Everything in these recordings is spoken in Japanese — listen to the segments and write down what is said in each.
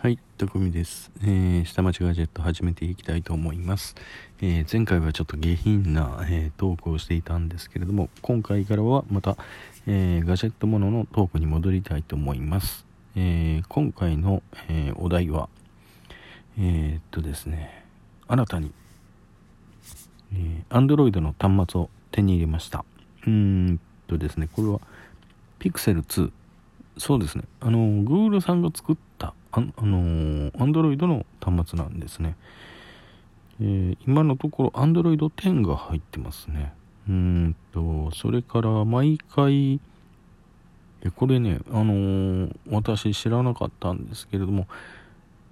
はい、たくみです。えー、下町ガジェット始めていきたいと思います。えー、前回はちょっと下品な、えー、トークをしていたんですけれども、今回からはまた、え、ガジェットもののトークに戻りたいと思います。え今回の、えお題は、えっとですね、新たに、え Android の端末を手に入れました。うーんとですね、これは Pixel 2。そうですね、あの、Google さんが作ったあ、あのー、Android の端末なんですね。えー、今のところ Android 10が入ってますね。うんと、それから毎回、えこれね、あのー、私知らなかったんですけれども、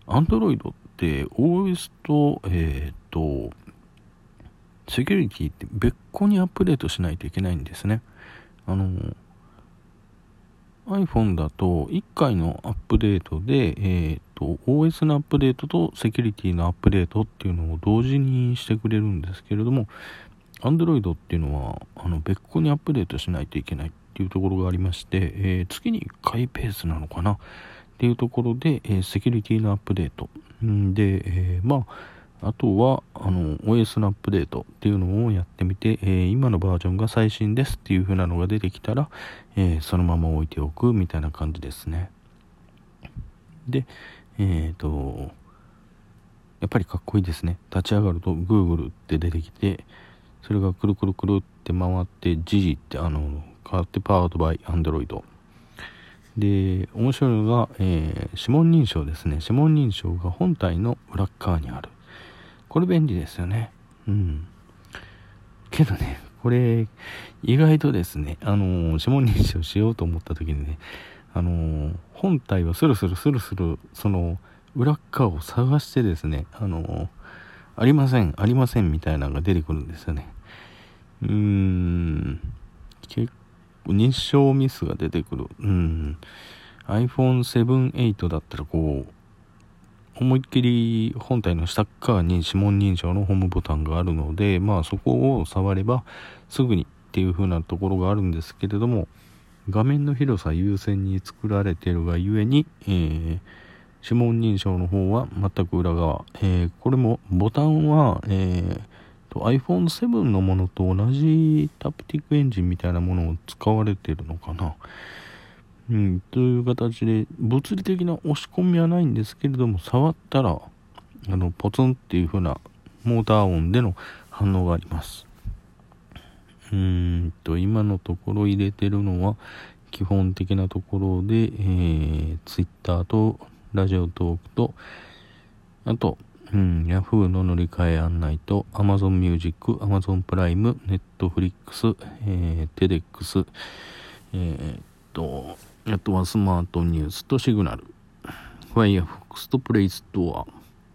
Android って OS と、えっ、と、セキュリティって別個にアップデートしないといけないんですね。あの iPhone だと1回のアップデートで、えーと、OS のアップデートとセキュリティのアップデートっていうのを同時にしてくれるんですけれども Android っていうのはあの別個にアップデートしないといけないっていうところがありまして、えー、月に1回ペースなのかなっていうところで、えー、セキュリティのアップデート。で、えー、まああとは、あの、OS のアップデートっていうのをやってみて、えー、今のバージョンが最新ですっていう風なのが出てきたら、えー、そのまま置いておくみたいな感じですね。で、えっ、ー、と、やっぱりかっこいいですね。立ち上がると Google って出てきて、それがくるくるくるって回って、G ってあの、変わってパワードバイ Android。で、面白いのが、えー、指紋認証ですね。指紋認証が本体の裏側にある。これ便利ですよね。うん。けどね、これ、意外とですね、あのー、指紋認証しようと思った時にね、あのー、本体はスルスルスルスル、その、裏側を探してですね、あのー、ありません、ありませんみたいなのが出てくるんですよね。うーん、結構、認証ミスが出てくる。うん。iPhone 7、8だったらこう、思いっきり本体の下側に指紋認証のホームボタンがあるので、まあそこを触ればすぐにっていう風なところがあるんですけれども、画面の広さ優先に作られているがゆえに、えー、指紋認証の方は全く裏側。えー、これもボタンは、えー、iPhone7 のものと同じタプティックエンジンみたいなものを使われているのかな。うん、という形で、物理的な押し込みはないんですけれども、触ったら、あの、ポツンっていう風なモーター音での反応があります。うーんと、今のところ入れてるのは、基本的なところで、えー、Twitter とラジオトークと、あと、うん、Yahoo の乗り換え案内と Amazon Music、Amazon プライム、Netflix、えー、TEDx、えー、っと、あとはスマートニュースとシグナル、Firefox と Play Store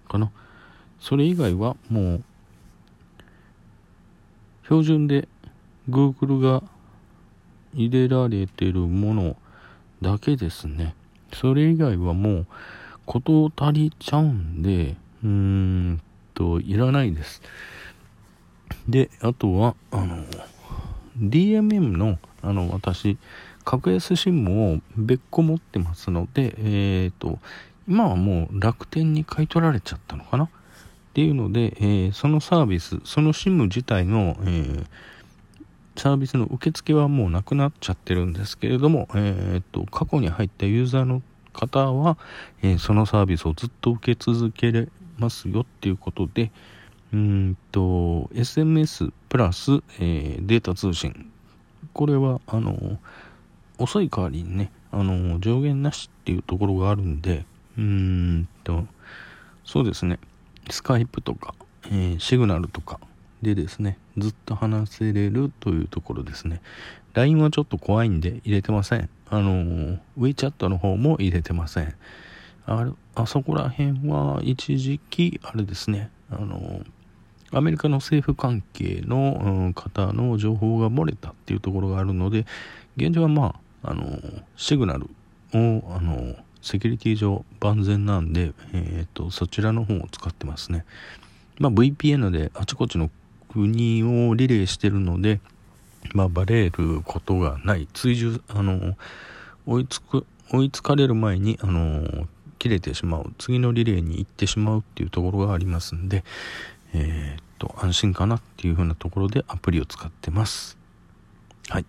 かな。それ以外はもう、標準で Google が入れられてるものだけですね。それ以外はもう、こと足りちゃうんで、うーんと、いらないです。で、あとは、あの、DMM の、あの、私、格安 SIM を別個持ってますので、えっ、ー、と、今はもう楽天に買い取られちゃったのかな？っていうので、えー、そのサービス、その SIM 自体の、えー、サービスの受付はもうなくなっちゃってるんですけれども、えっ、と、過去に入ったユーザーの方は、えそのサービスをずっと受け続けれますよっていうことで、うんと、SMS プラス、えデータ通信。これは、あの、遅い代わりにね、あの、上限なしっていうところがあるんで、うーんと、そうですね、スカイプとか、えー、シグナルとかでですね、ずっと話せれるというところですね。LINE はちょっと怖いんで入れてません。あの、WeChat の方も入れてません。ああそこら辺は一時期、あれですね、あの、アメリカの政府関係の、方の情報が漏れたっていうところがあるので、現状はまあ、あのシグナルをあのセキュリティ上万全なんで、えーと、そちらの方を使ってますね、まあ、VPN であちこちの国をリレーしてるので、まあ、バレることがない。追従あの追いつく追いつかれる前にあの切れてしまう。次のリレーに行ってしまうっていうところがありますんでえー、っと安心かなっていう風なところでアプリを使ってます。はい。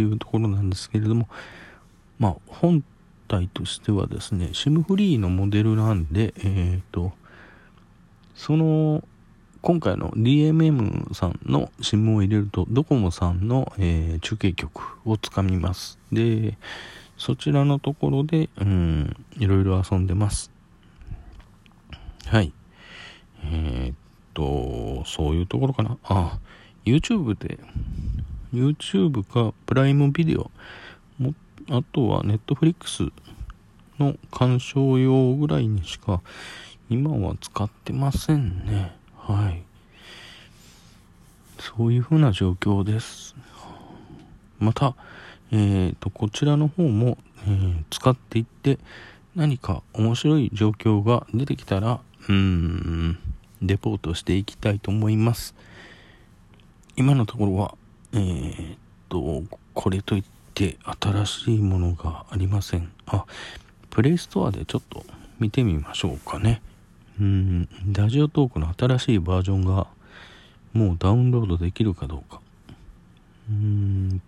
っていうところなんですけれどもまあ本体としてはですね SIM フリーのモデルなんでえー、っとその今回の DMM さんの SIM を入れるとドコモさんの、えー、中継局をつかみます。でそちらのところでうんいろいろ遊んでます。はい。えー、っとそういうところかな。あ YouTube で YouTube かプライムビデオもあとは Netflix の鑑賞用ぐらいにしか今は使ってませんね。はい。そういうふうな状況です。またえーと、こちらの方も、えー、使っていって何か面白い状況が出てきたらうーんレポートしていきたいと思います。今のところはえー、っとこれといって新しいものがありません。あプレイストアでちょっと見てみましょうかね。うんラジオトークの新しいバージョンがもうダウンロードできるかどうか。うーん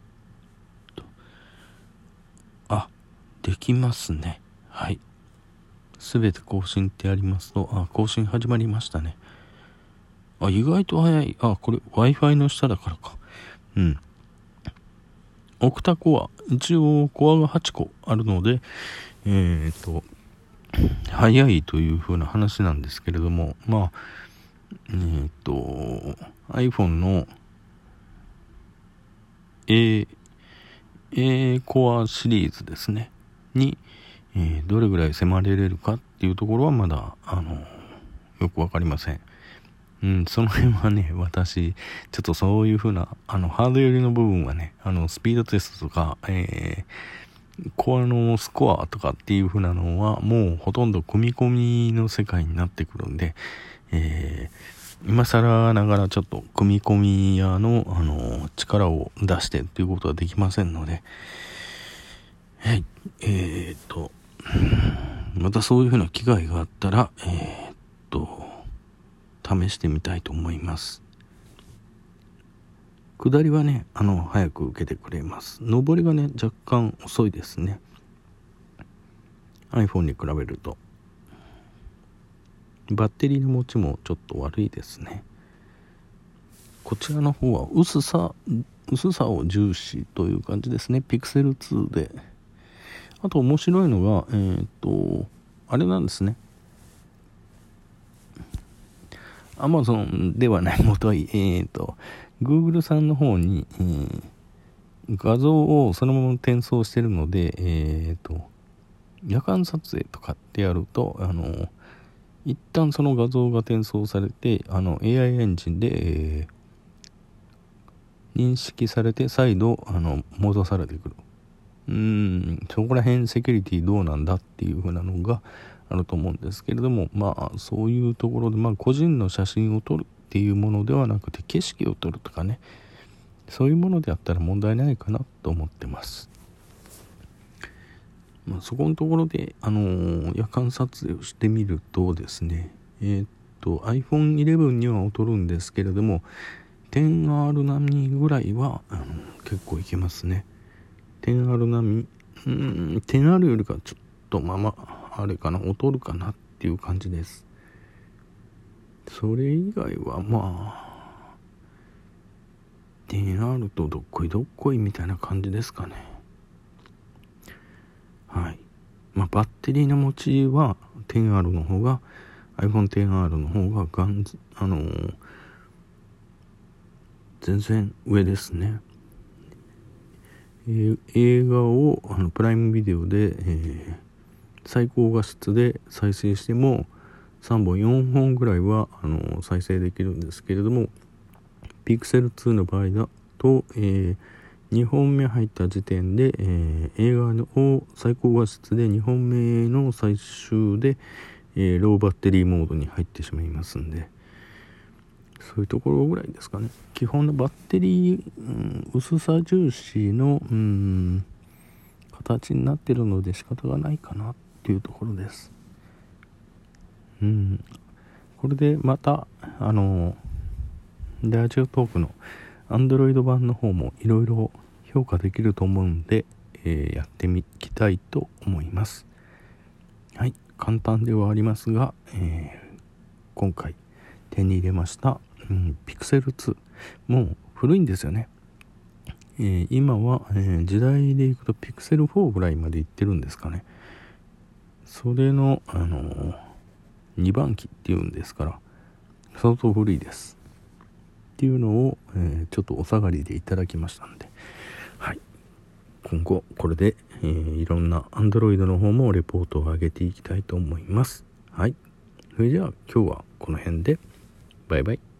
と。あできますね。はい。すべて更新ってありますと。あ更新始まりましたね。あ意外と早い。あこれ Wi-Fi の下だからか。うん。オクタコア一応コアが8個あるのでえっ、と早いという風な話なんですけれどもまあえっ、と iPhone の A A コアシリーズですね。に、えー、どれぐらい迫れれるかっていうところはまだあのよく分かりません。うん、その辺はね、私、ちょっとそういう風な、あの、ハード寄りの部分はね、あの、スピードテストとか、えー、コアのスコアとかっていう風なのは、もうほとんど組み込みの世界になってくるんで、えー、今更ながらちょっと組み込み屋の、あの、力を出してっていうことはできませんので、はい、えー、っと、またそういう風な機会があったら、えー、っと、試してみたいと思います。下りはねあの早く受けてくれます。上りがね若干遅いですね。iPhone に比べると。バッテリーの持ちもちょっと悪いですね。こちらの方は薄さ薄さを重視という感じですね。ピクセル2で。あと面白いのがえっ、ー、とあれなんですね。アマゾンではないもとい、えっ、ー、と、Google さんの方に、えー、画像をそのまま転送してるので、えっ、ー、と、夜間撮影とかってやると、あの、一旦その画像が転送されて、あの、AI エンジンで、えー、認識されて再度、あの、戻されてくる。うん、そこら辺セキュリティどうなんだっていう風なのが、あると思うんですけれどもまあそういうところで、まあ、個人の写真を撮るっていうものではなくて景色を撮るとかねそういうものであったら問題ないかなと思ってます。まあ、そこのところで、あのー、夜間撮影をしてみるとですね、えー、っと iPhone11 には劣るんですけれども 10R 並みぐらいはあの結構いけますね 10R 並みうん 10R よりかちょっとまあまああれかな劣るかなっていう感じです。それ以外はまあ DR とどっこいどっこいみたいな感じですかね。はい。まあバッテリーの持ちは 10R の方が iPhone10R の方ががんあのー、全然上ですね。えー、映画をあのプライムビデオで、えー最高画質で再生しても3本4本ぐらいはあの再生できるんですけれども Pixel 2の場合だと、えー、2本目入った時点で、えー、映画を最高画質で2本目の最終で、えー、ローバッテリーモードに入ってしまいますんでそういうところぐらいですかね。基本のバッテリー、うん、薄さ重視のうん形になってるので仕方がないかなっていうところです。うん。これでまたあのラジオトークの Android 版の方もいろいろ評価できると思うんで、えー、やってみきたいと思います。はい。簡単ではありますが、えー、今回手に入れました、うん、Pixel 2もう古いんですよね。えー、今は、え、時代でいくと Pixel 4ぐらいまでいってるんですかね。それの、あの、2番機っていうんですから相当古いです。っていうのを、えちょっとお下がりでいただきましたんで。はい。今後これで、えいろんな Android の方もレポートを上げていきたいと思います。はい。それじゃあ今日はこの辺で。バイバイ。